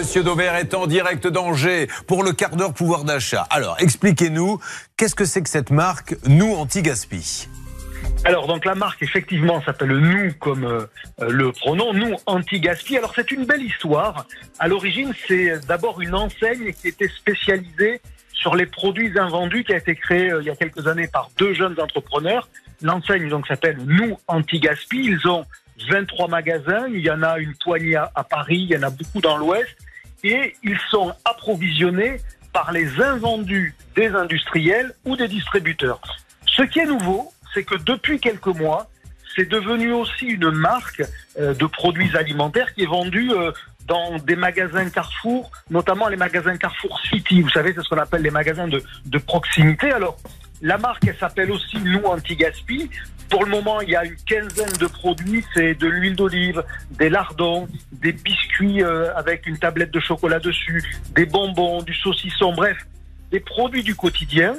Monsieur Dauvert est en direct d'Angers pour le quart d'heure pouvoir d'achat. Alors, expliquez-nous, qu'est-ce que c'est que cette marque Nous Anti-Gaspi alors donc la marque effectivement s'appelle nous comme euh, le pronom nous anti-gaspi. Alors c'est une belle histoire. À l'origine c'est d'abord une enseigne qui était spécialisée sur les produits invendus qui a été créée euh, il y a quelques années par deux jeunes entrepreneurs. L'enseigne donc s'appelle nous anti-gaspi. Ils ont 23 magasins, il y en a une poignée à, à Paris, il y en a beaucoup dans l'Ouest et ils sont approvisionnés par les invendus des industriels ou des distributeurs. Ce qui est nouveau, c'est que depuis quelques mois, c'est devenu aussi une marque euh, de produits alimentaires qui est vendue euh, dans des magasins Carrefour, notamment les magasins Carrefour City. Vous savez, c'est ce qu'on appelle les magasins de, proximité. Alors, la marque, elle s'appelle aussi Nous Anti-Gaspi. Pour le moment, il y a une quinzaine de produits. C'est de l'huile d'olive, des lardons, des biscuits euh, avec une tablette de chocolat dessus, des bonbons, du saucisson, bref, des produits du quotidien.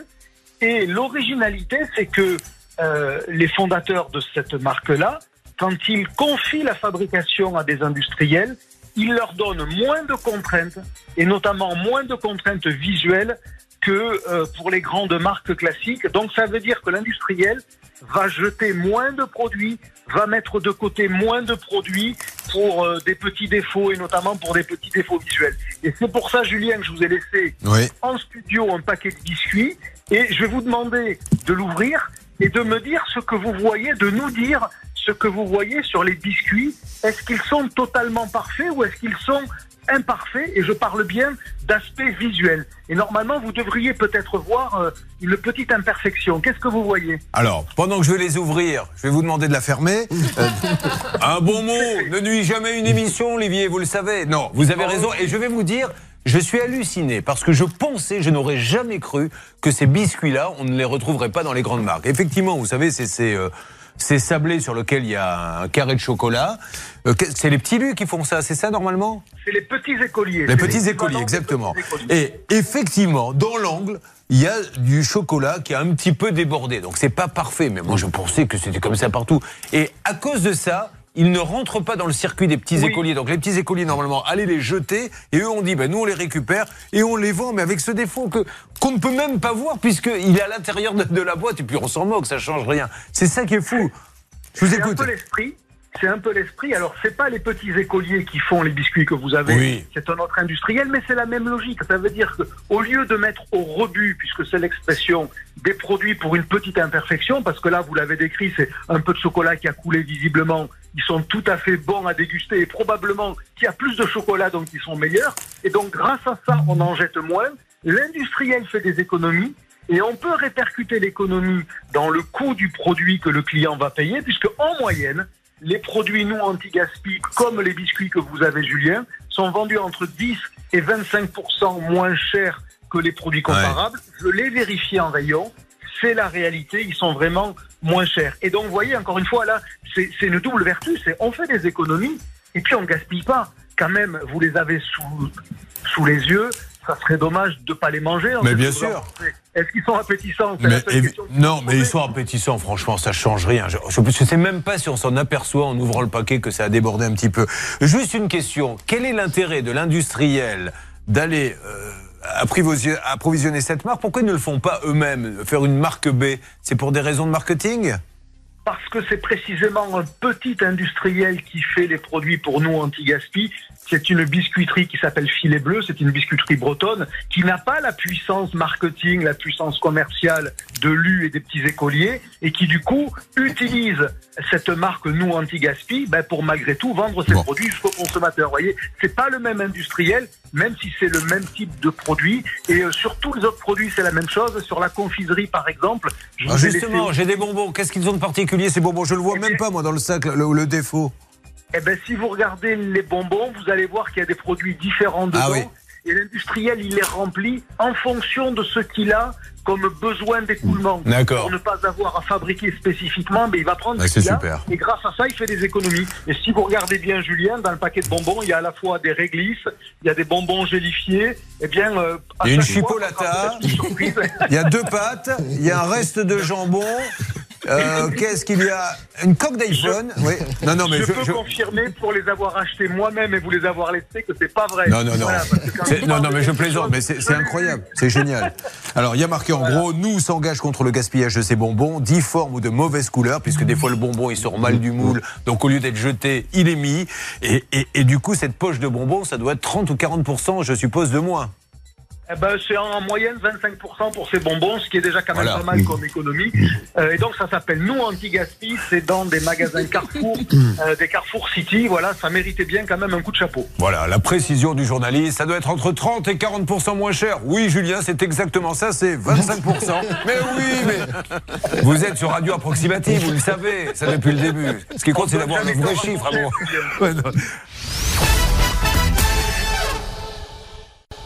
Et l'originalité, c'est que euh, les fondateurs de cette marque-là, quand ils confient la fabrication à des industriels, ils leur donnent moins de contraintes, et notamment moins de contraintes visuelles que euh, pour les grandes marques classiques. Donc ça veut dire que l'industriel va jeter moins de produits, va mettre de côté moins de produits pour euh, des petits défauts et notamment pour des petits défauts visuels. Et c'est pour ça, Julien, que je vous ai laissé Oui. en studio un paquet de biscuits et je vais vous demander de l'ouvrir et de me dire ce que vous voyez, de nous dire ce que vous voyez sur les biscuits. Est-ce qu'ils sont totalement parfaits ou est-ce qu'ils sont imparfaits Et je parle bien d'aspect visuel. Et normalement, vous devriez peut-être voir euh, une petite imperfection. Qu'est-ce que vous voyez? Alors, pendant que je vais les ouvrir, je vais vous demander de la fermer. Euh, un bon mot ne nuit jamais une émission, Olivier, vous le savez. Non, vous avez raison. Et je vais vous dire, je suis halluciné parce que je pensais, je n'aurais jamais cru que ces biscuits-là, on ne les retrouverait pas dans les grandes marques. Effectivement, vous savez, c'est ces, euh, ces sablés sur lesquels il y a un carré de chocolat. Euh, c'est les petits lus qui font ça, c'est ça normalement C'est les petits écoliers. Les C'est petits écoliers, exactement. petits écoliers. Et effectivement, dans l'angle, il y a du chocolat qui a un petit peu débordé. Donc c'est pas parfait, mais moi je pensais que c'était comme ça partout. Et à cause de ça, ils ne rentrent pas dans le circuit des petits Oui. écoliers. Donc les petits écoliers, normalement, allez les jeter. Et eux, on dit, ben, nous, on les récupère et on les vend, mais avec ce défaut que qu'on ne peut même pas voir puisqu'il est à l'intérieur de, de la boîte. Et puis on s'en moque, ça change rien. C'est ça qui est fou. Je vous C'est un écoute. peu l'esprit. C'est un peu l'esprit. Alors, c'est pas les petits écoliers qui font les biscuits que vous avez. Oui. C'est un autre industriel, mais c'est la même logique. Ça veut dire que, au lieu de mettre au rebut, puisque c'est l'expression, des produits pour une petite imperfection, parce que là, vous l'avez décrit, c'est un peu de chocolat qui a coulé visiblement. Ils sont tout à fait bons à déguster et probablement qu'il y a plus de chocolat, donc ils sont meilleurs. Et donc, grâce à ça, on en jette moins. L'industriel fait des économies. Et on peut répercuter l'économie dans le coût du produit que le client va payer, puisque en moyenne, les produits non anti-gaspi, comme les biscuits que vous avez, Julien, sont vendus entre 10 et 25% moins chers que les produits comparables. Je l'ai vérifié en rayon. C'est la réalité. Ils sont vraiment moins chers. Et donc, vous voyez, encore une fois, là, c'est c'est une double vertu. C'est on fait des économies et puis on gaspille pas. Quand même, vous les avez sous, sous les yeux. Ça serait dommage de pas les manger. en Mais fait, bien sûr. Est-ce qu'ils sont appétissants Mais non, mais ils sont appétissants, franchement, ça change rien. Je ne sais même pas si on s'en aperçoit en ouvrant le paquet que ça a débordé un petit peu. Juste une question, quel est l'intérêt de l'industriel d'aller euh, approvisionner cette marque? Pourquoi ils ne le font pas eux-mêmes, faire une marque B? C'est pour des raisons de marketing? Parce que c'est précisément un petit industriel qui fait les produits pour nous anti-gaspi. C'est une biscuiterie qui s'appelle Filet Bleu, c'est une biscuiterie bretonne qui n'a pas la puissance marketing, la puissance commerciale de l'U et des petits écoliers et qui du coup utilise cette marque nous anti-gaspi ben, pour malgré tout vendre ses Bon. produits jusqu'au consommateur. Vous voyez, c'est pas le même industriel, même si c'est le même type de produit. Et euh, sur tous les autres produits, c'est la même chose. Sur la confiserie, par exemple, je Ah, vous Justement, j'ai des bonbons. Qu'est-ce qu'ils ont de particulier ces bonbons? Je le vois Eh même pas moi dans le sac, le, le défaut. Eh ben, si vous regardez les bonbons, vous allez voir qu'il y a des produits différents dedans. Ah oui. Et l'industriel, il les remplit en fonction de ce qu'il a comme besoin d'écoulement. D'accord. Pour ne pas avoir à fabriquer spécifiquement, mais il va prendre Ouais, ce c'est qu'il a. super. Et grâce à ça, il fait des économies. Et si vous regardez bien, Julien, dans le paquet de bonbons, il y a à la fois des réglisses, il y a des bonbons gélifiés. Eh bien, euh, à Il y a une chipolata. Il y a deux pâtes, il y a un reste de jambon. Euh, Qu'est-ce qu'il y a Une coque d'iPhone Oui. Non, non, mais je, je peux confirmer pour les avoir achetés moi-même et vous les avoir laissés que c'est pas vrai. Non, non, non. non, non, mais je plaisante, mais c'est incroyable. C'est génial. Alors, il y a marqué en gros, nous s'engage contre le gaspillage de ces bonbons, difformes ou de mauvaise couleur, puisque des fois le bonbon il sort mal du moule, donc au lieu d'être jeté, il est mis. Et, et, et du coup, cette poche de bonbons, ça doit être 30 ou 40%, je suppose, de moins. Eh ben, c'est en moyenne 25% pour ces bonbons, ce qui est déjà quand même pas mal comme économie. Euh, et donc ça s'appelle Nous Anti-Gaspi, c'est dans des magasins Carrefour, euh, des Carrefour City. Voilà, ça méritait bien quand même un coup de chapeau. Voilà, la précision du journaliste, ça doit être entre 30 et 40% moins cher. Oui, Julien, c'est exactement ça, c'est 25%. mais oui, mais vous êtes sur radio approximative, vous le savez, ça depuis le début. Ce qui compte, c'est d'avoir un vrai chiffre.